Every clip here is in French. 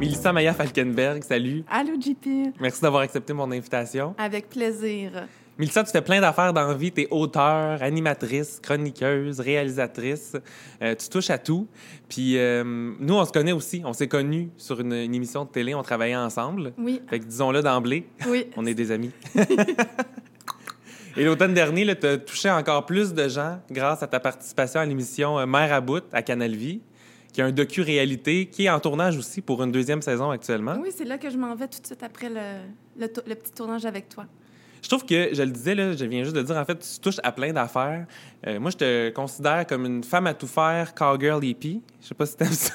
Mélissa Maya Falkenberg, salut. Allô, JP. Merci d'avoir accepté mon invitation. Avec plaisir. Mélissa, tu fais plein d'affaires dans la vie. Tu es auteur, animatrice, chroniqueuse, réalisatrice. Euh, tu touches à tout. Puis euh, nous, on se connaît aussi. On s'est connus sur une, une émission de télé. On travaillait ensemble. Oui. Fait que disons-le d'emblée. Oui. On est des amis. Et l'automne dernier, tu as touché encore plus de gens grâce à ta participation à l'émission euh, Mère à bout à Canal Vie, qui est un docu-réalité qui est en tournage aussi pour une deuxième saison actuellement. Oui, c'est là que je m'en vais tout de suite après le, le, to- le petit tournage avec toi. Je trouve que, je le disais, là, je viens juste de dire, en fait, tu touches à plein d'affaires. Euh, moi, je te considère comme une femme à tout faire, cowgirl hippie. Je sais pas si t'aimes ça.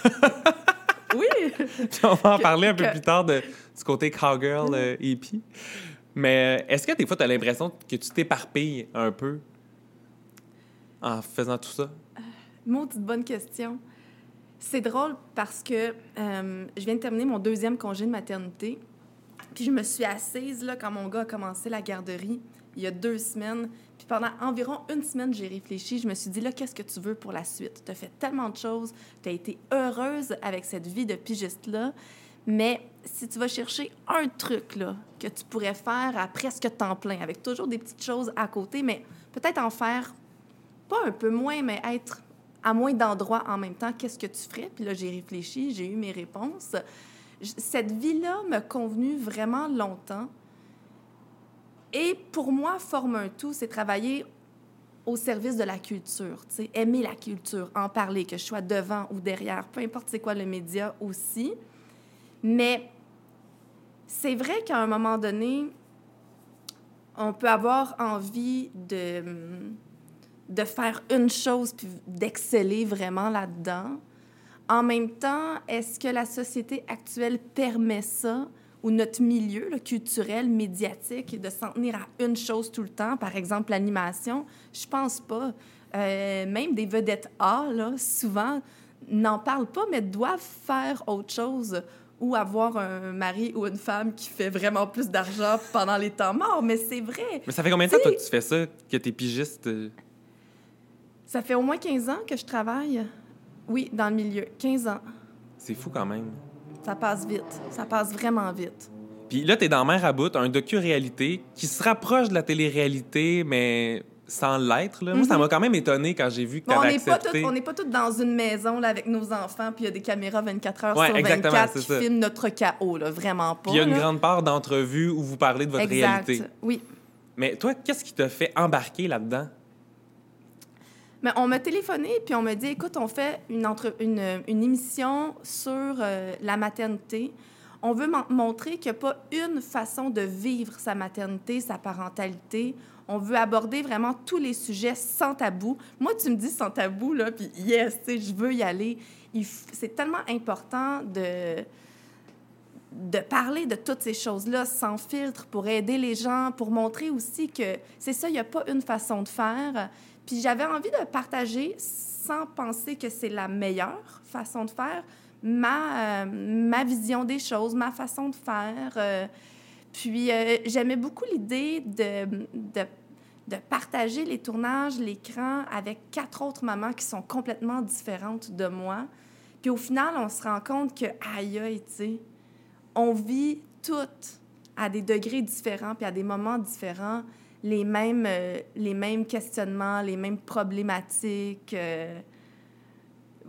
Oui. Puis on va en Que- parler un peu plus tard de, du côté cowgirl euh, hippie. Mais euh, est-ce que des fois, tu as l'impression que tu t'éparpilles un peu en faisant tout ça? Maudite bonne question. C'est drôle parce que euh, je viens de terminer mon deuxième congé de maternité. Puis je me suis assise là, quand mon gars a commencé la garderie il y a deux semaines. Puis pendant environ une semaine, j'ai réfléchi. Je me suis dit, là, qu'est-ce que tu veux pour la suite? Tu as fait tellement de choses. Tu as été heureuse avec cette vie de pigiste-là. Mais si tu vas chercher un truc là, que tu pourrais faire à presque temps plein, avec toujours des petites choses à côté, mais peut-être en faire pas un peu moins, mais être à moins d'endroits en même temps, qu'est-ce que tu ferais? Puis là, j'ai réfléchi, j'ai eu mes réponses. Cette vie-là m'a convenu vraiment longtemps. Et pour moi, forme un tout, c'est travailler au service de la culture, aimer la culture, en parler, que je sois devant ou derrière, peu importe c'est quoi le média aussi. Mais c'est vrai qu'à un moment donné, on peut avoir envie de, de faire une chose puis d'exceller vraiment là-dedans. En même temps, est-ce que la société actuelle permet ça ou notre milieu le culturel, médiatique, de s'en tenir à une chose tout le temps, par exemple l'animation? Je pense pas. Euh, même des vedettes A, là, souvent, n'en parlent pas, mais doivent faire autre chose ou avoir un mari ou une femme qui fait vraiment plus d'argent pendant les temps morts. Mais c'est vrai. Mais ça fait combien de temps, toi, que tu fais ça, que t'es pigiste? euh? Ça fait au moins 15 ans que je travaille. Oui, dans le milieu. 15 ans. C'est fou quand même. Ça passe vite. Ça passe vraiment vite. Puis là, t'es dans Mère à bout, un docu-réalité qui se rapproche de la télé-réalité, mais sans l'être. là. Moi, ça m'a quand même étonné quand j'ai vu que Bon, pas accepté. toutes, on n'est pas toutes dans une maison là, avec nos enfants, puis il y a des caméras 24 heures Ouais, sur exactement, 24 c'est qui ça. filment notre chaos, là, vraiment pas. Il y a une là. grande part d'entrevues où vous parlez de votre exact. réalité. Oui. Mais toi, qu'est-ce qui t'a fait embarquer là-dedans? Mais on m'a téléphoné, puis on m'a dit écoute, on fait une, entre... une, une émission sur euh, la maternité. On veut mon- montrer qu'il n'y a pas une façon de vivre sa maternité, sa parentalité. On veut aborder vraiment tous les sujets sans tabou. Moi, tu me dis sans tabou, là, puis yes, je veux y aller. C'est tellement important de de parler de toutes ces choses-là sans filtre pour aider les gens, pour montrer aussi que c'est ça, il n'y a pas une façon de faire. Puis j'avais envie de partager, sans penser que c'est la meilleure façon de faire, ma, euh, ma vision des choses, ma façon de faire. euh, puis euh, j'aimais beaucoup l'idée de, de, partager les tournages, l'écran avec quatre autres mamans qui sont complètement différentes de moi. Puis au final, on se rend compte que, aïe, aïe, tu sais, on vit toutes à des degrés différents puis à des moments différents les mêmes, euh, les mêmes questionnements, les mêmes problématiques. euh.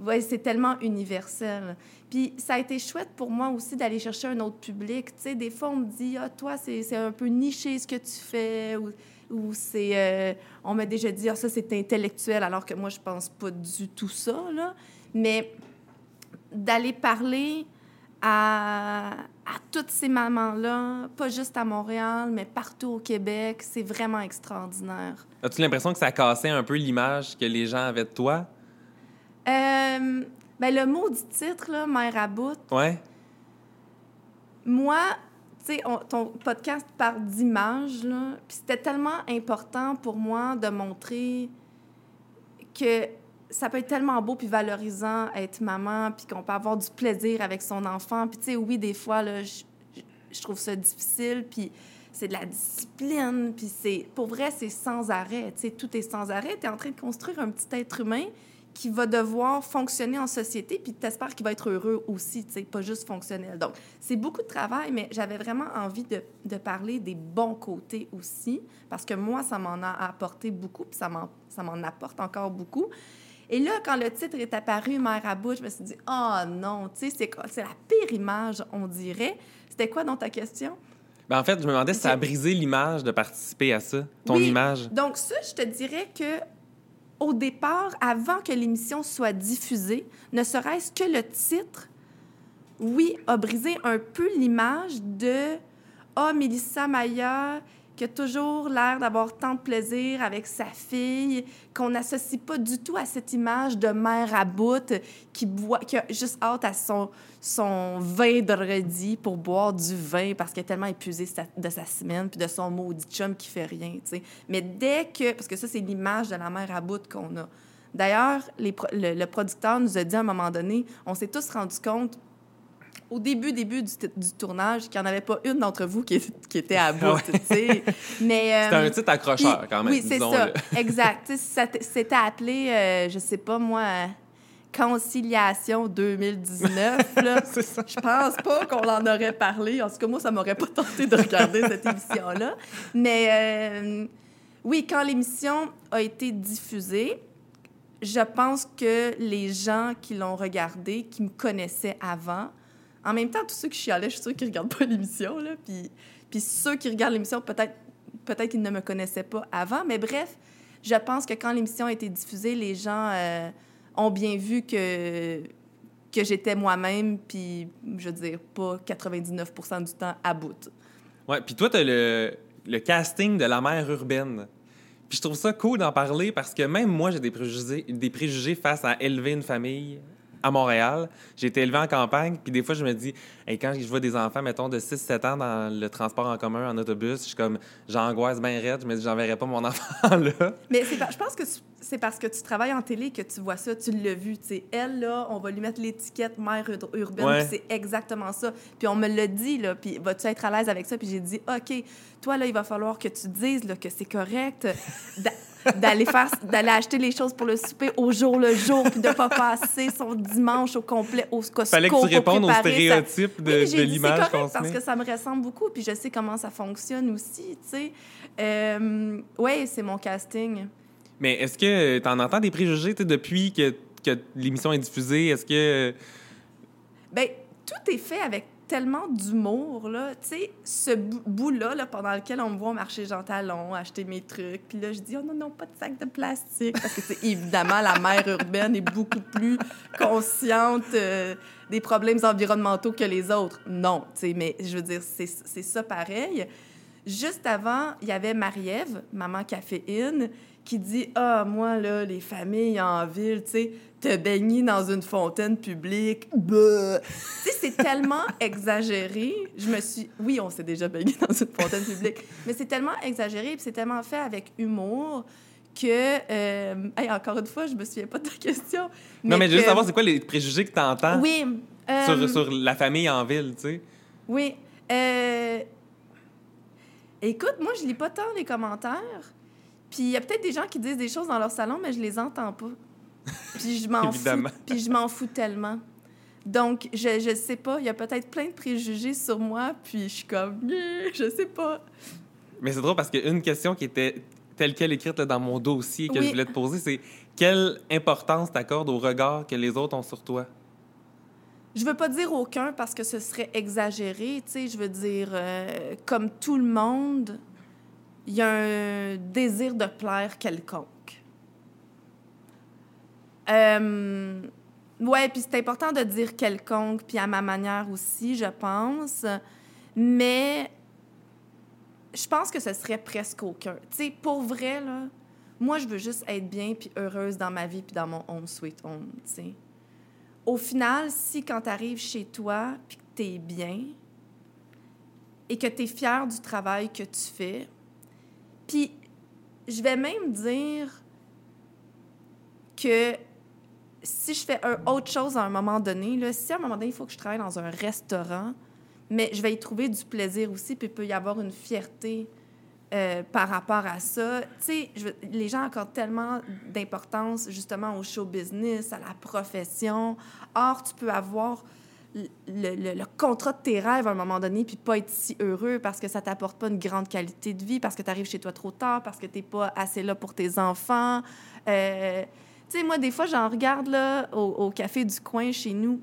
Ouais, c'est tellement universel. Puis ça a été chouette pour moi aussi d'aller chercher un autre public. Tu sais, des fois, on me dit, ah, toi, c'est un peu niché ce que tu fais, ou, ou c'est. euh, on m'a déjà dit, ah, ça, c'est intellectuel, alors que moi, je pense pas du tout ça, là. Mais d'aller parler à, à toutes ces mamans-là, pas juste à Montréal, mais partout au Québec, c'est vraiment extraordinaire. As-tu l'impression que ça cassait un peu l'image que les gens avaient de toi? Euh, ben, le mot du titre, là, Mère à bout, Ouais? moi, tu sais, on- ton podcast parle d'image, là, puis c'était tellement important pour moi de montrer que ça peut être tellement beau puis valorisant être maman, puis qu'on peut avoir du plaisir avec son enfant. Puis, tu sais, oui, des fois, là, je trouve ça difficile, puis c'est de la discipline, puis c'est... Pour vrai, c'est sans arrêt, tu sais, tout est sans arrêt. Tu es en train de construire un petit être humain qui va devoir fonctionner en société, puis t'espères qu'il va être heureux aussi, tu sais, pas juste fonctionnel. Donc, c'est beaucoup de travail, mais j'avais vraiment envie de, de, parler des bons côtés aussi, parce que moi, ça m'en a apporté beaucoup, puis ça m'en apporte encore beaucoup. Et là, quand le titre est apparu, Mère à bout, je me suis dit, oh non, tu sais, c'est la pire image, on dirait. C'était quoi dans ta question? Ben en fait, je me demandais si ça a brisé l'image de participer à ça, ton image. Donc, ça, je te dirais que au départ, avant que l'émission soit diffusée, ne serait-ce que le titre, oui, a brisé un peu l'image de Ah, oh, Mélissa Maya, qui a toujours l'air d'avoir tant de plaisir avec sa fille, qu'on n'associe pas du tout à cette image de mère à bout qui, boit, qui a juste hâte à son, son vendredi pour boire du vin parce qu'elle est tellement épuisée de sa semaine puis de son maudit chum qui fait rien. Mais dès que... Parce que ça, c'est l'image de la mère à bout qu'on a. D'ailleurs, le, le producteur nous a dit à un moment donné, on s'est tous rendu compte au début, début du, tournage, qu'il n'y en avait pas une d'entre vous qui, qui, était à bout, tu sais. Mais... Euh, C'était un titre accrocheur, quand même, Oui, c'est ça, exact. C'était appelé, euh, je sais pas, moi... Conciliation 2019. Là. Je pense pas qu'on en aurait parlé. En tout cas, moi, ça m'aurait pas tenté de regarder cette émission-là. Mais euh, oui, quand l'émission a été diffusée, je pense que les gens qui l'ont regardée, qui me connaissaient avant, en même temps, tous ceux qui chialaient, je suis sûre qu'ils regardent pas l'émission. Là, puis, puis ceux qui regardent l'émission, peut-être peut-être qu'ils ne me connaissaient pas avant. Mais bref, je pense que quand l'émission a été diffusée, les gens euh, ont bien vu que, que j'étais moi-même, puis, je veux dire, pas 99% du temps à bout. Ouais, puis toi, tu as le, le casting de la mère urbaine. Puis je trouve ça cool d'en parler parce que même moi, j'ai des préjugés, des préjugés face à élever une famille à Montréal. J'ai été élevé en campagne, puis des fois, je me dis, quand je vois des enfants, mettons, de 6-7 ans dans le transport en commun, en autobus, je suis comme, j'angoisse bien raide, je me dis, j'enverrai pas mon enfant là. Mais je pense que c'est parce que tu travailles en télé que tu vois ça, tu l'as vu. sais. Elle, là, on va lui mettre l'étiquette mère urbaine, c'est exactement ça. Puis on me l'a dit, là, puis vas-tu être à l'aise avec ça? Puis j'ai dit, OK, toi, là, il va falloir que tu dises là, que c'est correct d'aller faire d'aller acheter les choses pour le souper au jour le jour puis de pas passer son dimanche au complet au Costco Fallait que tu répondes aux stéréotypes de, de l'image qu'on parce que ça me ressemble beaucoup puis je sais comment ça fonctionne aussi, tu sais. Euh, ouais, c'est mon casting. Mais est-ce que tu en entends des préjugés depuis que, que l'émission est diffusée? Est-ce que. Ben, tout est fait avec tellement d'humour, là. Tu sais, ce bout-là, là, pendant lequel on me voit marcher Jean Talon, acheter mes trucs, puis là, je dis, oh non, non, pas de sac de plastique. Parce que, c'est évidemment, la mère urbaine est beaucoup plus consciente euh, des problèmes environnementaux que les autres. Non, tu sais, mais je veux dire, c'est ça pareil. Juste avant, il y avait Marie-Ève, maman caféine, qui dit Ah, moi, là, les familles en ville, tu sais, te baigner dans une fontaine publique. tu sais, c'est tellement exagéré. Je me suis. Oui, on s'est déjà baigné dans une fontaine publique, mais c'est tellement exagéré et c'est tellement fait avec humour que. Euh... encore une fois, je me souviens pas de ta question. non, mais je veux juste savoir, c'est quoi les préjugés que tu entends oui, sur, euh, sur, la famille en ville, tu sais? Oui. Euh... Écoute, moi, je lis pas tant les commentaires. Puis il y a peut-être des gens qui disent des choses dans leur salon, mais je les entends pas. Puis je m'en fous. Puis je m'en fous tellement. Donc, je, je sais pas, il y a peut-être plein de préjugés sur moi, puis je suis comme, je sais pas. Mais c'est drôle parce qu'une question qui était telle qu'elle écrite dans mon dossier que je voulais te poser, c'est quelle importance t'accordes au regard que les autres ont sur toi? Je veux pas dire aucun parce que ce serait exagéré, tu sais, je veux dire, euh, comme tout le monde, il y a un désir de plaire quelconque. Euh, ouais, puis c'est important de dire quelconque, puis à ma manière aussi, je pense. Mais je pense que ce serait presque aucun. Tu sais, pour vrai, là, moi, je veux juste être bien puis heureuse dans ma vie puis dans mon home sweet home, tu sais. Au final, si quand tu arrives chez toi puis que tu es bien et que tu es fier du travail que tu fais, puis, je vais même dire que si je fais autre chose à un moment donné, là, si à un moment donné, il faut que je travaille dans un restaurant, mais je vais y trouver du plaisir aussi, puis il peut y avoir une fierté euh, par rapport à ça. Tu sais, les gens accordent tellement d'importance justement au show business, à la profession. Or, tu peux avoir le, le- contrat de tes rêves à un moment donné, puis pas être si heureux parce que ça t'apporte pas une grande qualité de vie, parce que tu arrives chez toi trop tard, parce que tu pas assez là pour tes enfants. Euh, tu sais, moi, des fois, j'en regarde là, au, café du coin chez nous,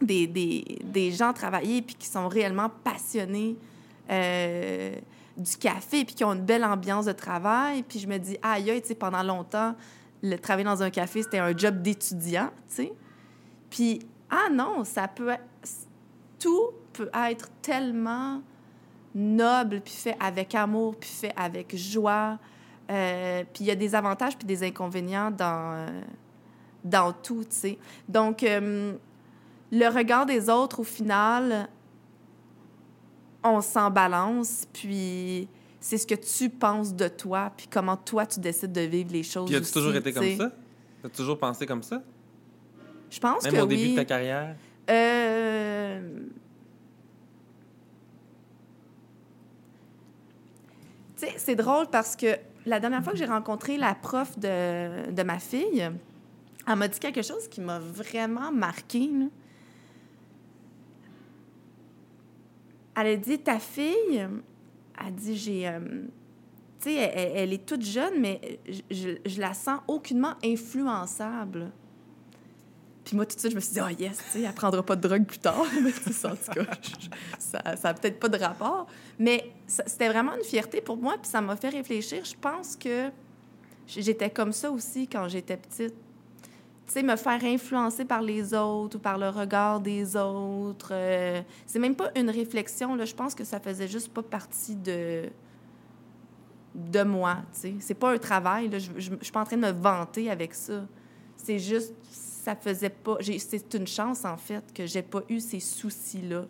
des, des, des gens travailler puis qui sont réellement passionnés euh, du café puis qui ont une belle ambiance de travail. Puis je me dis, aïe, tu sais, pendant longtemps, le travailler dans un café, c'était un job d'étudiant, tu sais. Puis, ah non, ça peut être... Tout peut être tellement noble, puis fait avec amour, puis fait avec joie. Euh, puis il y a des avantages puis des inconvénients dans, euh, dans tout, tu sais. Donc, euh, le regard des autres, au final, on s'en balance, puis c'est ce que tu penses de toi, puis comment toi, tu décides de vivre les choses Puis as-tu toujours été comme ça? As toujours pensé comme ça? Je pense Même que au début oui. de ta carrière? Euh... Tu sais, c'est drôle parce que la dernière fois que j'ai rencontré la prof de, de ma fille, elle m'a dit quelque chose qui m'a vraiment marqué. Elle a dit Ta fille, elle dit J'ai. euh, tu sais, elle, elle- elle est toute jeune, mais je, je- je la sens aucunement influençable. Puis moi, tout de suite, je me suis dit, oh yes, tu sais, elle prendra pas de drogue plus tard. Ça, en tout cas, je- ça ça a peut-être pas de rapport. Mais c'était vraiment une fierté pour moi, puis ça m'a fait réfléchir. Je pense que j'étais comme ça aussi quand j'étais petite. Tu sais, me faire influencer par les autres ou par le regard des autres. euh, c'est même pas une réflexion, là. Je pense que ça faisait juste pas partie de de moi, tu sais. C'est pas un travail, là. Je, je, je suis pas en train de me vanter avec ça. C'est juste, ça faisait pas. C'est une chance, en fait, que j'ai pas eu ces soucis-là.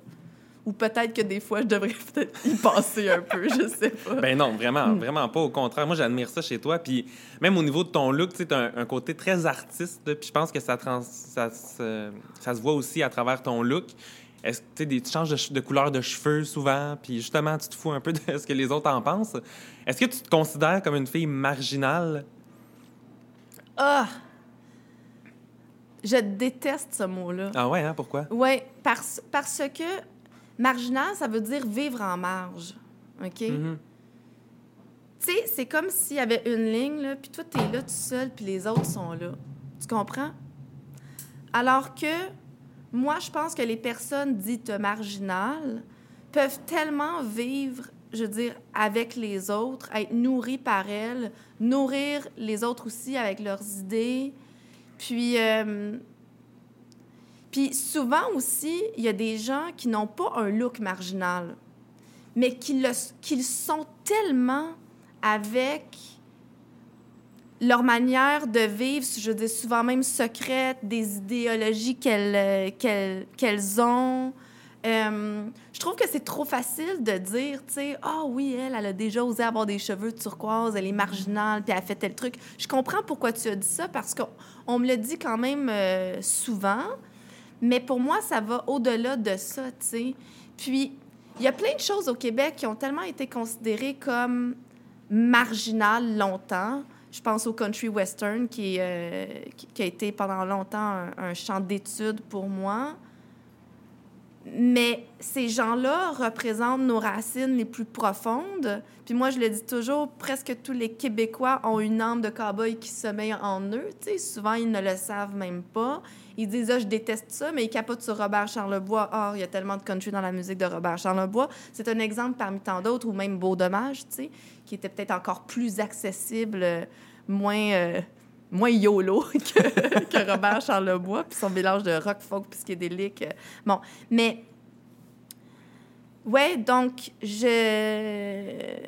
Ou peut-être que des fois, je devrais peut-être y passer un peu, je sais pas. Ben non, vraiment, Mm. vraiment pas. Au contraire, moi, j'admire ça chez toi. Puis même au niveau de ton look, tu t'as un, un côté très artiste. Puis je pense que ça, trans- ça, se, ça se voit aussi à travers ton look. Est-ce que tu changes de couleur de cheveux souvent, puis justement, tu te fous un peu de ce que les autres en pensent. Est-ce que tu te considères comme une fille marginale? Ah! Je déteste ce mot-là. Ah ouais, hein? Pourquoi? Oui, parce, parce que marginal, ça veut dire vivre en marge. OK? Mhm. Tu sais, c'est comme s'il y avait une ligne, là, puis toi, tu es là tout seul, puis les autres sont là. Tu comprends? Alors que moi, je pense que les personnes dites marginales peuvent tellement vivre, je veux dire, avec les autres, être nourries par elles, nourrir les autres aussi avec leurs idées. Puis, euh, puis souvent aussi, il y a des gens qui n'ont pas un look marginal, mais qui le, qu'ils sont tellement avec leur manière de vivre, je dis souvent même secrète, des idéologies qu'elles euh, qu'elles ont. Euh, je trouve que c'est trop facile de dire, tu sais, ah oui, elle, elle a déjà osé avoir des cheveux turquoise, elle est marginale, puis elle fait tel truc. Je comprends pourquoi tu as dit ça, parce qu'on on me le dit quand même euh, souvent, mais pour moi, ça va au-delà de ça, tu sais. Puis, il y a plein de choses au Québec qui ont tellement été considérées comme marginales longtemps. Je pense au country western qui, euh, a été pendant longtemps un, un champ d'études pour moi. Mais ces gens-là représentent nos racines les plus profondes. Puis moi, je le dis toujours, presque tous les Québécois ont une âme de cow-boy qui sommeille en eux. Tu sais, souvent, ils ne le savent même pas. Ils disent, ah, je déteste ça, mais ils capotent sur Robert Charlebois. Ah, il y a tellement de country dans la musique de Robert Charlebois. C'est un exemple parmi tant d'autres, ou même Beau Dommage, qui était peut-être encore plus accessible, euh, moins, euh, moins YOLO que, que Robert Charlebois, puis son mélange de rock, folk, psychédélique. euh, Bon, mais... Ouais, donc, je...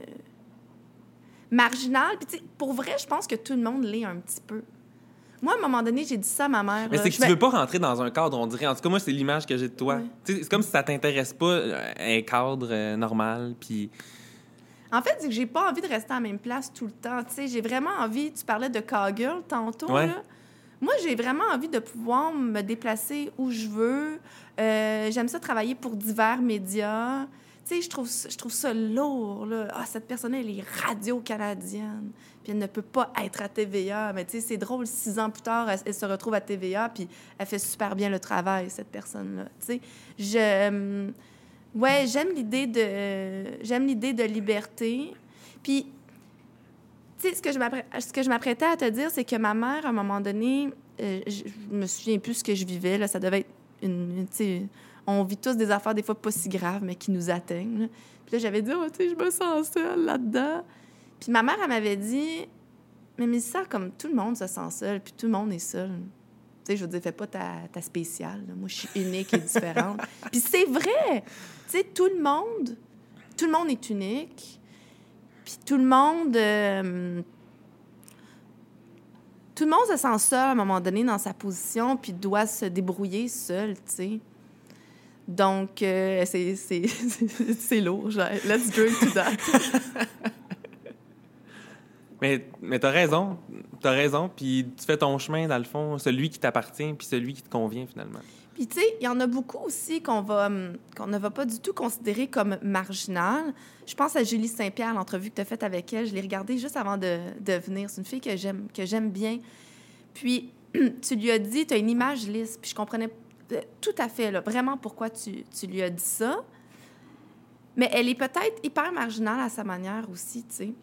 Marginal, puis pour vrai, je pense que tout le monde l'est un petit peu. Moi, à un moment donné, j'ai dit ça à ma mère. Mais c'est que tu me- veux pas rentrer dans un cadre, on dirait. En tout cas, moi, c'est l'image que j'ai de toi. C'est comme si ça t'intéresse pas, euh, un cadre euh, normal, puis... En fait, c'est que j'ai pas envie de rester à la même place tout le temps. Tu sais, j'ai vraiment envie. Tu parlais de cowgirl tantôt. Ouais. Là. Moi, j'ai vraiment envie de pouvoir me déplacer où je veux. Euh, J'aime ça travailler pour divers médias. Tu sais, je trouve, ça- je trouve ça lourd, là. Ah, cette personne-là, elle est radio-canadienne, puis elle ne peut pas être à TVA. Mais tu sais, c'est drôle, six ans plus tard, elle, elle se retrouve à TVA, puis elle fait super bien le travail, cette personne-là. Tu sais, je... Ouais, j'aime l'idée de... J'aime l'idée de liberté. Puis, tu sais, ce que je m'apprêtais à te dire, c'est que ma mère, à un moment donné, euh, je, me souviens plus ce que je vivais. Là, ça devait être une. une- on vit tous des affaires, des fois pas si graves, mais qui nous atteignent. Puis là, j'avais dit, oh, tu sais, je me sens seule là-dedans. Puis ma mère, elle m'avait dit, mais Mélissa, comme tout le monde se sent seul, puis tout le monde est seul. Tu sais, je veux dire, fais pas ta, ta spéciale. là. Moi, je suis unique et différente. puis c'est vrai! Tu sais, tout le monde, tout le monde est unique. Puis tout le monde... euh, tout le monde se sent seul à un moment donné dans sa position, puis doit se débrouiller seul, tu sais. Donc, euh, c'est- lourd. genre, Let's drink to that. Mais, mais t'as raison. T'as raison. Puis tu fais ton chemin, dans le fond, celui qui t'appartient, puis celui qui te convient, finalement. Puis, tu sais, il y en a beaucoup aussi qu'on hum, ne va pas du tout considérer comme marginal. Je pense à Julie Saint-Pierre, l'entrevue que tu as faite avec elle. Je l'ai regardée juste avant de, venir. C'est une fille que j'aime, bien. Puis, tu lui as dit, tu as une image lisse. Puis, je comprenais euh, tout à fait, là, vraiment pourquoi tu lui as dit ça. Mais elle est peut-être hyper marginale à sa manière aussi, tu sais.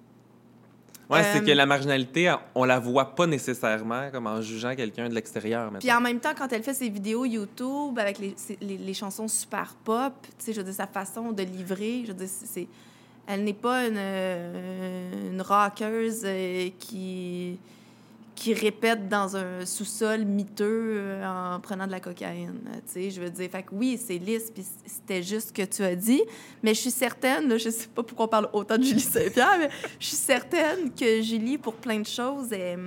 Euh, c'est que la marginalité, on la voit pas nécessairement comme en jugeant quelqu'un de l'extérieur. Puis en même temps, quand elle fait ses vidéos YouTube avec les, les, les chansons super pop, tu sais, je veux dire, sa façon de livrer, je veux dire, c'est- c'est... Elle n'est pas une, euh, une rockeuse euh, qui, qui répète dans un sous-sol miteux euh, en prenant de la cocaïne, euh, tu sais, je veux dire. Fait que oui, c'est lisse, puis c'était juste ce que tu as dit, mais je suis certaine, là, je sais pas pourquoi on parle autant de Julie Saint-Pierre, mais je suis certaine que Julie, pour plein de choses, est,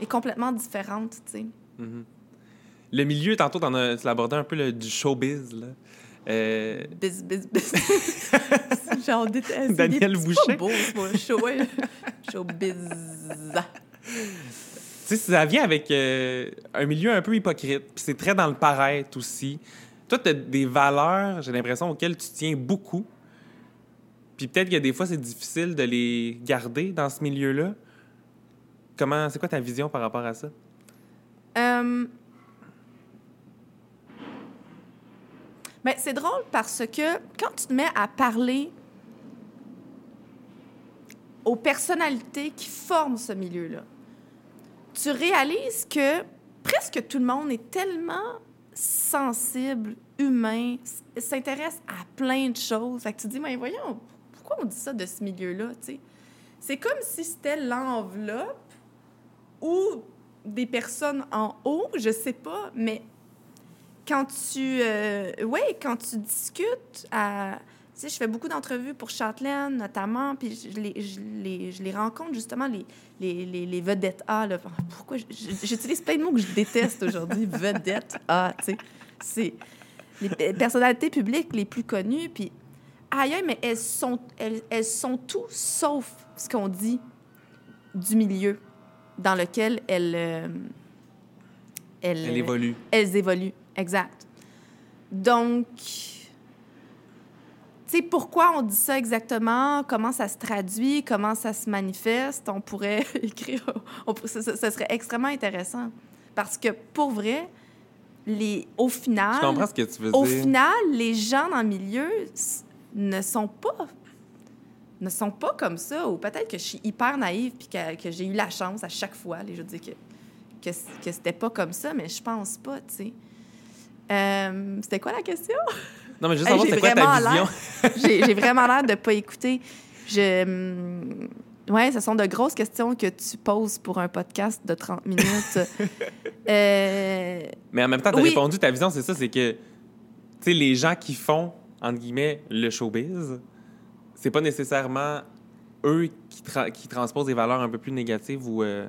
est complètement différente, tu sais. Mhm. Le milieu, tantôt, t'en as, tu abordé un peu le, du showbiz. Là. Euh, Biz, biz, biz. Genre, déteste. Daniel C'est Boucher. pas beau, ce. Show. Showbiz. Tu sais, ça vient avec euh, un milieu un peu hypocrite, puis c'est très dans le paraître aussi. Toi, tu as des valeurs, j'ai l'impression, auxquelles tu tiens beaucoup. Puis peut-être que des fois, c'est difficile de les garder dans ce milieu-là. Comment, c'est quoi ta vision par rapport à ça? Euh... Ben, c'est drôle parce que quand tu te mets à parler aux personnalités qui forment ce milieu-là, tu réalises que presque tout le monde est tellement sensible, humain, s'intéresse à plein de choses. Tu te dis, mais voyons, pourquoi on dit ça de ce milieu-là? C'est comme si c'était l'enveloppe ou des personnes en haut, je sais pas, mais quand tu, euh, ouais, quand tu discutes à, sais, je fais beaucoup d'entrevues pour Châtelaine notamment, puis je les, je les, je les rencontre justement les, les, les, vedettes A. Là. Pourquoi j'utilise plein de mots que je déteste aujourd'hui, vedettes A, tu sais, c'est les pe- personnalités publiques les plus connues, puis aïe, aïe, mais elles sont, elles, elles sont tout sauf ce qu'on dit du milieu dans lequel elles, euh, elles, Elle évolue. elles évoluent. Exact. Donc, sais, pourquoi on dit ça exactement? Comment ça se traduit? Comment ça se manifeste? On pourrait écrire... on ça, serait extrêmement intéressant. Parce que, pour vrai, les, au final... Je comprends ce que tu veux Au dire. final, les gens dans le milieu ne sont pas ne sont pas comme ça ou peut-être que je suis hyper naïve puis que, que j'ai eu la chance à chaque fois allez, je dire que que, c- que c'était pas comme ça mais je pense pas tu sais Euh, c'était quoi la question? Non, mais juste savoir, c'est quoi ta vision? j'ai vraiment l'air de pas écouter je hum, ouais ce sont de grosses questions que tu poses pour un podcast de 30 minutes Euh, Mais en même temps, tu as Oui. répondu, ta vision, c'est ça, c'est que, tu sais, les gens qui font, entre guillemets, le showbiz, c'est pas nécessairement eux qui, tra- qui transposent des valeurs un peu plus négatives ou euh,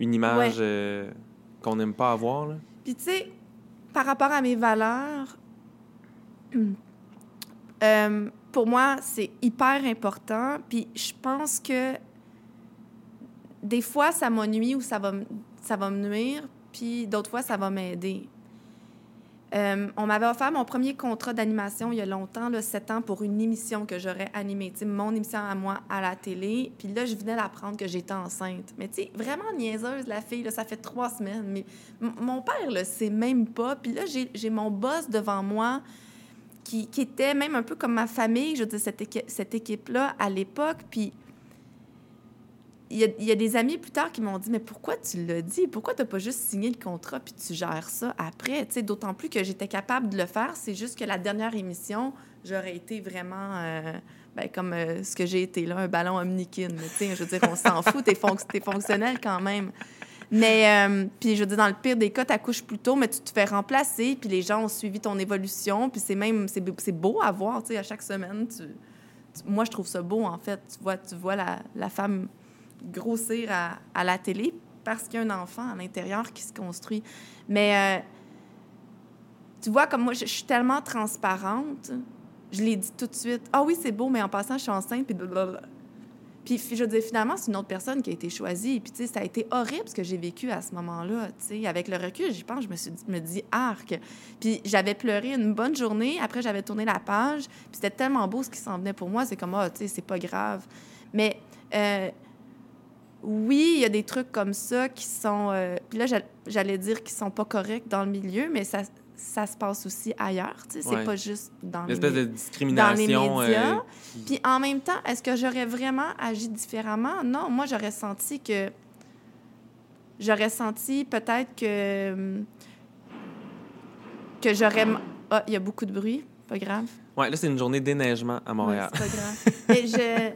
une image Ouais. euh, qu'on n'aime pas avoir. Là. Puis, tu sais, par rapport à mes valeurs, euh, pour moi, c'est hyper important. Puis, je pense que des fois, ça m'ennuie ou ça va, ça va me nuire, puis d'autres fois, ça va m'aider. Euh, on m'avait offert mon premier contrat d'animation il y a longtemps, là, 7 ans, pour une émission que j'aurais animée, mon émission à moi à la télé. Puis là, je venais d'apprendre que j'étais enceinte. Mais tu sais, vraiment niaiseuse, la fille, là, ça fait trois semaines. Mais mon père le sait même pas. Puis là, j'ai mon boss devant moi qui, était même un peu comme ma famille, je veux dire, cette, équipe-là à l'époque. Puis il y, a, des amis plus tard qui m'ont dit Mais pourquoi tu l'as dit? Pourquoi tu n'as pas juste signé le contrat puis tu gères ça après D'autant plus que j'étais capable de le faire. C'est juste que la dernière émission, j'aurais été vraiment euh, ben, comme euh, ce que j'ai été là, un ballon omnikin. Je veux dire, on s'en fout, tu es, fonctionnel quand même. Mais, euh, puis je veux dire, dans le pire des cas, tu accouches plus tôt, mais tu te fais remplacer, puis les gens ont suivi ton évolution, puis c'est même, c'est beau à voir, tu sais, à chaque semaine. Moi, je trouve ça beau, en fait. Tu vois, tu vois la, la femme grossir à, à la télé parce qu'il y a un enfant à l'intérieur qui se construit. Mais euh, tu vois, comme moi, je, suis tellement transparente, je l'ai dit tout de suite. Ah oui, c'est beau, mais en passant, je suis enceinte, puis blablabla. Puis, je veux dire, finalement, c'est une autre personne qui a été choisie. Puis, tu sais, ça a été horrible ce que j'ai vécu à ce moment-là. Tu sais, avec le recul, j'y pense, je me suis dit, me dis arc. Puis, j'avais pleuré une bonne journée. Après, j'avais tourné la page. Puis, c'était tellement beau ce qui s'en venait pour moi. C'est comme, ah, tu sais, c'est pas grave. Mais, euh, oui, il y a des trucs comme ça qui sont. Euh, puis là, j'allais dire qu'ils sont pas corrects dans le milieu, mais ça, ça se passe aussi ailleurs. Tu sais, c'est pas juste dans les, de discrimination, dans les médias. Euh, puis en même temps, est-ce que j'aurais vraiment agi différemment? Non, moi, j'aurais senti que. J'aurais senti peut-être que. que j'aurais. Ah, il y a beaucoup de bruit. Pas grave. Ouais, là, c'est une journée déneigement à Montréal. c'est pas grave. Je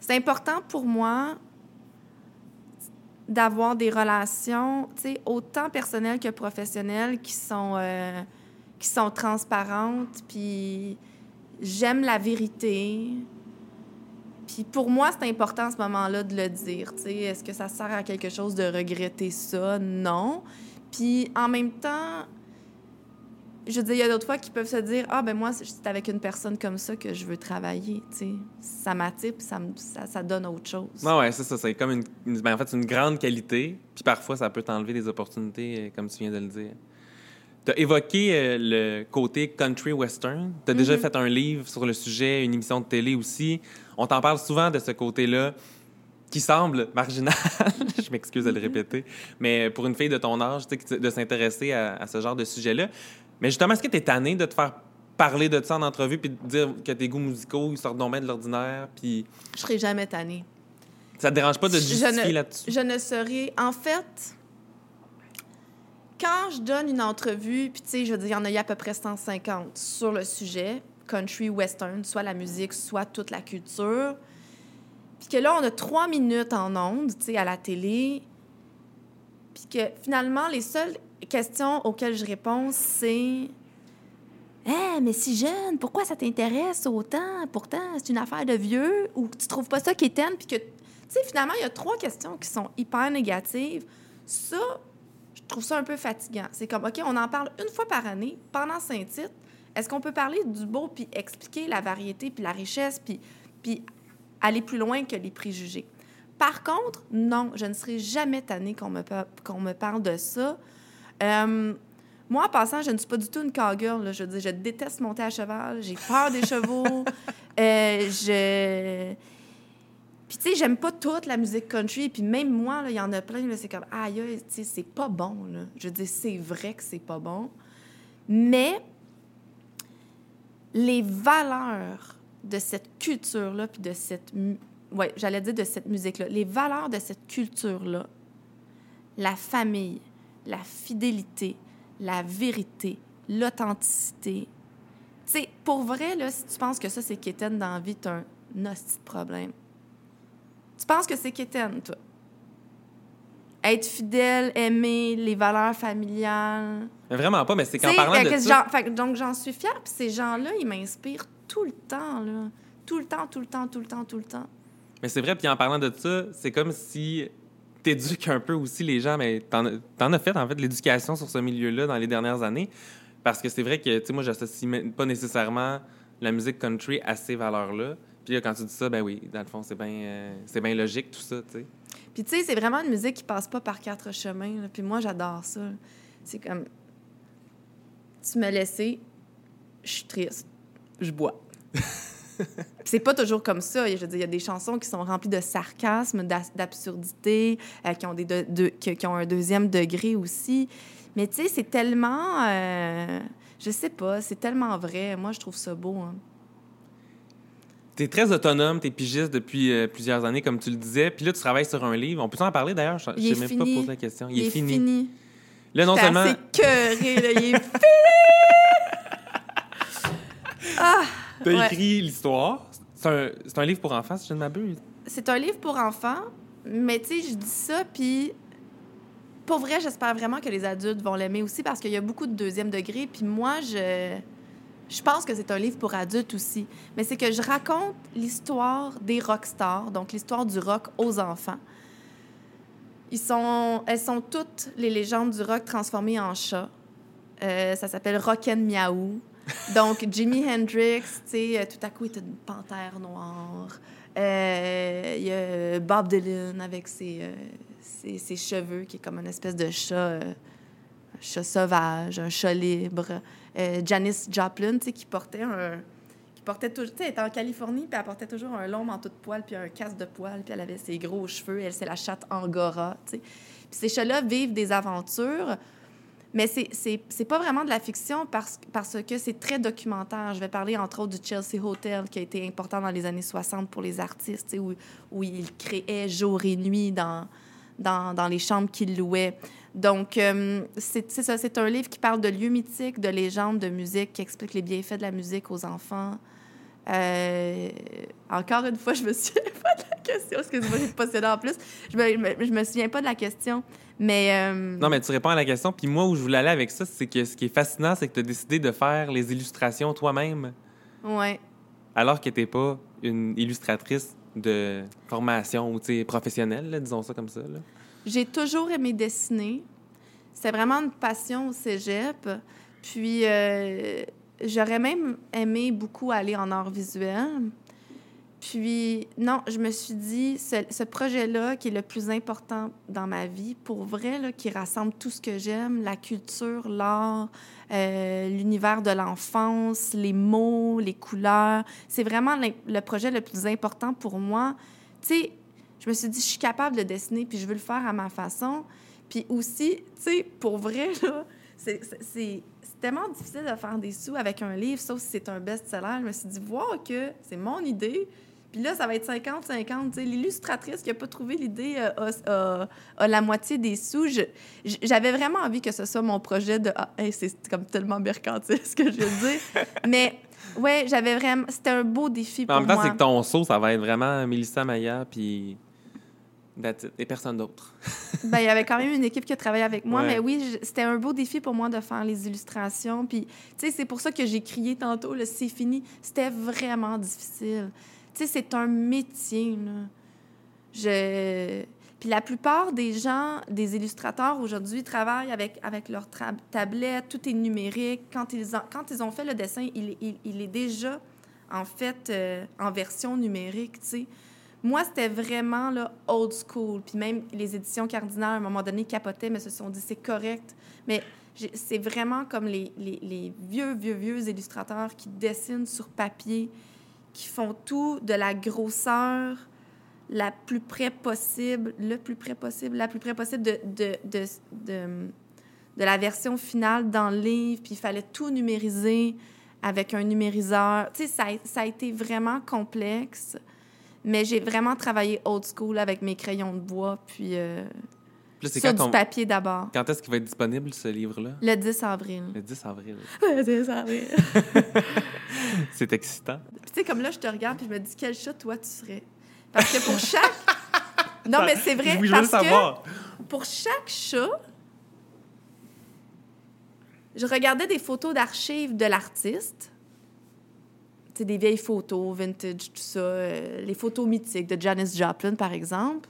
c'est important pour moi d'avoir des relations, autant personnelles que professionnelles, qui sont, euh, qui sont transparentes, puis j'aime la vérité. Puis pour moi, c'est important à ce moment-là de le dire. Est-ce que ça sert à quelque chose de regretter ça? Non. Puis en même temps, je veux dire, il y a d'autres fois qui peuvent se dire Ah, ben moi, c'est avec une personne comme ça que je veux travailler. sais. Ça m'attire, puis ça, ça, ça, donne autre chose. Oui, ouais, c'est ça. C'est comme une, ben, en fait, une grande qualité. Puis parfois, ça peut t'enlever des opportunités, euh, comme tu viens de le dire. Tu as évoqué euh, le côté country western. Tu as déjà mm-hmm. fait un livre sur le sujet, une émission de télé aussi. On t'en parle souvent de ce côté-là qui semble marginal, je m'excuse de le mm-hmm. répéter, mais pour une fille de ton âge, de s'intéresser à, à, ce genre de sujet-là. Mais justement, est-ce que tu es tanné de te faire parler de ça en entrevue puis de dire que tes goûts musicaux ils sortent de l'ordinaire puis je serai jamais tannée. Ça te dérange pas de justifier là-dessus? Je ne serai en fait quand je donne une entrevue puis tu sais je veux dire il y en a eu à peu près 150 sur le sujet country western, soit la musique, soit toute la culture. Puis que là on a trois minutes en ondes, tu sais à la télé. Puis que finalement les seuls questions auxquelles je réponds, c'est Eh, mais si jeune, pourquoi ça t'intéresse autant? Pourtant, c'est une affaire de vieux ou tu trouves pas ça qui est puis que. Tu sais, finalement, il y a trois questions qui sont hyper négatives. Ça, je trouve ça un peu fatigant. C'est comme, OK, on en parle une fois par année pendant cinq titres. Est-ce qu'on peut parler du beau puis expliquer la variété puis la richesse puis, puis aller plus loin que les préjugés? Par contre, non, je ne serai jamais tannée qu'on me, qu'on me parle de ça. Euh, moi, en passant, je ne suis pas du tout une cowgirl. Je, je déteste monter à cheval. J'ai peur des chevaux. Euh, je... Puis, tu sais, j'aime pas toute la musique country. Puis même moi, il y en a plein, c'est comme, aïe, tu sais, c'est pas bon. Là. Je dis, c'est vrai que c'est pas bon. Mais les valeurs de cette culture-là, puis de cette... Ouais, j'allais dire de cette musique-là. Les valeurs de cette culture-là, la famille, la fidélité, la vérité, l'authenticité. Tu sais, pour vrai, là, si tu penses que ça, c'est quétaine dans la vie, t'as un hostie de problème. Tu penses que c'est quétaine, toi? Être fidèle, aimer, les valeurs familiales. Mais vraiment pas, mais c'est qu'en parlant de ça... donc, j'en suis fière, puis ces gens-là, ils m'inspirent tout le temps, là. Tout le temps, tout le temps, tout le temps, tout le temps. Mais c'est vrai, puis en parlant de ça, c'est comme si t'éduques un peu aussi les gens, mais t'en, en as fait, en fait, l'éducation sur ce milieu-là dans les dernières années? Parce que c'est vrai que, tu sais, moi, j'associe pas nécessairement la musique country à ces valeurs-là. Puis là, quand tu dis ça, ben oui, dans le fond, c'est bien, euh, c'est bien logique, tout ça, tu sais. Puis tu sais, c'est vraiment une musique qui passe pas par quatre chemins. là. Puis moi, j'adore ça. C'est comme... Tu me laissé, je suis triste, je bois. C'est pas toujours comme ça. Je veux dire, il y a des chansons qui sont remplies de sarcasme, d'absurdité, euh, qui, ont des de- de- qui, qui ont un deuxième degré aussi. Mais tu sais, c'est tellement... euh, je sais pas, c'est tellement vrai. Moi, je trouve ça beau. hein. T'es très autonome, t'es pigiste depuis euh, plusieurs années, comme tu le disais. Puis là, tu travailles sur un livre. On peut en parler d'ailleurs? Je Il sais même pas fini. posé la question. Il, est, fini. Il Là, non seulement. assez cœurée, là. Il est fini! ah! T'as Ouais. écrit l'histoire. C'est un, un livre pour enfants, si je ne m'abuse. C'est un livre pour enfants, mais tu sais, je dis ça, puis pour vrai, j'espère vraiment que les adultes vont l'aimer aussi parce qu'il y a beaucoup de deuxième degré. Puis moi, je, je pense que c'est un livre pour adultes aussi. Mais c'est que je raconte l'histoire des rockstars, donc l'histoire du rock aux enfants. Ils sont, elles sont toutes les légendes du rock transformées en chats. Euh, ça s'appelle Rock'n Miaou. Donc, Jimi Hendrix, tu sais, euh, tout à coup, il était une panthère noire. Euh, Il y a Bob Dylan avec ses, euh, ses, cheveux, qui est comme une espèce de chat, euh, un chat sauvage, un chat libre. Euh, Janis Joplin, tu sais, qui portait un... Qui portait toujours... Tu sais, elle était en Californie, puis elle portait toujours un long manteau de poils, puis un casque de poils, puis elle avait ses gros cheveux. Elle, c'est la chatte Angora, tu sais. Puis ces chats-là vivent des aventures, mais c'est- pas vraiment de la fiction parce, parce que c'est très documentaire. Je vais parler entre autres du Chelsea Hotel qui a été important dans les années 60 pour les artistes, où, où ils créaient jour et nuit dans, dans, dans les chambres qu'ils louaient. Donc, euh, c'est ça, c'est un livre qui parle de lieux mythiques, de légendes, de musique, qui explique les bienfaits de la musique aux enfants. Euh, encore une fois, je me souviens pas de la question. Excuse-moi, j'ai possédé en plus. Je me, je me, je me souviens pas de la question. Mais. euh, Non, mais tu réponds à la question. Puis moi, où je voulais aller avec ça, c'est que ce qui est fascinant, c'est que tu as décidé de faire les illustrations toi-même, Ouais. alors que t'es pas une illustratrice de formation ou professionnelle, là, disons ça comme ça. J'ai toujours aimé dessiner. C'était vraiment une passion au cégep. Puis, euh, j'aurais même aimé beaucoup aller en art visuel. Puis, non, je me suis dit, ce, ce projet-là, qui est le plus important dans ma vie, pour vrai, là, qui rassemble tout ce que j'aime, la culture, l'art, euh, l'univers de l'enfance, les mots, les couleurs, c'est vraiment le projet le plus important pour moi. Tu sais, je me suis dit, je suis capable de dessiner, puis je veux le faire à ma façon. Puis aussi, tu sais, pour vrai, là, c'est tellement difficile de faire des sous avec un livre, sauf si c'est un best-seller. Je me suis dit, voir que c'est mon idée, puis là, ça va être 50-50. tu sais. L'illustratrice qui n'a pas trouvé l'idée euh, a, a- a la moitié des sous. J'avais vraiment envie que ce soit mon projet de... Ah, hey, c'est comme tellement mercantile ce que je veux dire. Mais ouais, j'avais vraiment... C'était un beau défi pour en même temps, moi. c'est que ton saut, ça va être vraiment Mélissa Maya, puis. Et personne d'autre. Ben, il y avait quand même une équipe qui a travaillé avec moi, Ouais. mais oui, c'était un beau défi pour moi de faire les illustrations. Puis, tu sais, c'est pour ça que j'ai crié tantôt, le c'est fini. C'était vraiment difficile. Tu sais, c'est un métier, là. Je... Puis la plupart des gens, des illustrateurs aujourd'hui, travaillent avec, avec leur tablette, tout est numérique. Quand ils, ont, quand ils ont fait le dessin, il, il- il est déjà, en fait, euh, en version numérique, tu sais. Moi, c'était vraiment là, old school. Puis même les éditions Cardinal, à un moment donné, capotaient, mais se sont dit c'est correct. Mais c'est vraiment comme les, les- les vieux, vieux, vieux illustrateurs qui dessinent sur papier, qui font tout de la grosseur la plus près possible, le plus près possible, la plus près possible de, de, de, de, de la version finale dans le livre. Puis il fallait tout numériser avec un numériseur. Tu sais, ça, ça a été vraiment complexe. Mais j'ai vraiment travaillé old school avec mes crayons de bois, puis euh, Puis là, c'est sur quand, du papier d'abord. quand est-ce qu'il va être disponible, ce livre-là? Le 10 avril. Le 10 avril. Le 10 avril. C'est excitant. Tu sais, comme là, je te regarde, puis je me dis, quel chat, toi, tu serais? Parce que pour chaque... Non, mais c'est vrai, Oui, je veux le parce que savoir. pour chaque chat, je regardais des photos d'archives de l'artiste. Des vieilles photos, vintage, tout ça. euh, les photos mythiques de Janis Joplin, par exemple.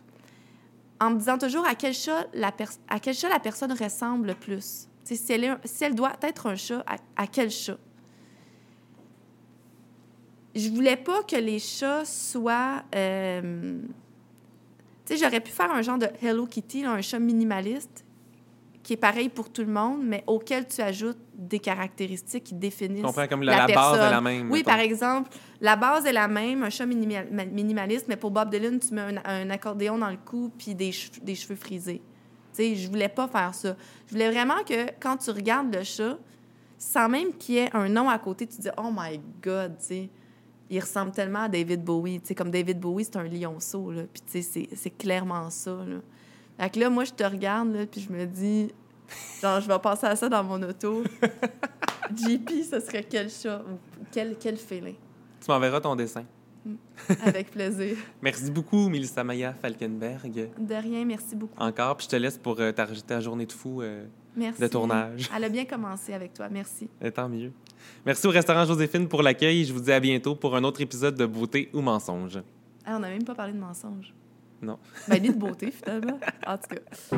En me disant toujours à quel chat la, à quel chat la personne ressemble le plus. Si elle, si elle doit être un chat, à, quel chat? Je voulais pas que les chats soient... euh, Tu sais, j'aurais pu faire un genre de Hello Kitty, un chat minimaliste, qui est pareil pour tout le monde, mais auquel tu ajoutes des caractéristiques qui définissent. Je comprends comme la, la la base est la même. Oui, mettons. par exemple, la base est la même, un chat minimal- ma- minimaliste, mais pour Bob Dylan, tu mets un, un accordéon dans le cou puis des, che- des cheveux frisés. Tu sais, je voulais pas faire ça. Je voulais vraiment que quand tu regardes le chat, sans même qu'il y ait un nom à côté, tu te dis « Oh my God! » tu sais. Il ressemble tellement à David Bowie. Tu sais, comme David Bowie, c'est un lionceau, là. Puis, tu sais, c'est- c'est clairement ça, là. Fait que là, moi, je te regarde, là, puis je me dis... Genre, je vais passer à ça dans mon auto. JP, ce serait quel chat? ou Quel, quel félin? Tu m'enverras ton dessin. Avec plaisir. Merci beaucoup, Mélissa Maya Falkenberg. De rien, merci beaucoup. Encore, puis je te laisse pour euh, ta, ta journée de fou euh, Merci. de tournage. Elle a bien commencé avec toi. Merci. Et tant mieux. Merci au restaurant Joséphine pour l'accueil. Je vous dis à bientôt pour un autre épisode de Beauté ou Mensonge. Ah, on n'a même pas parlé de mensonges. Non. Ben, ni de beauté, finalement. En tout cas.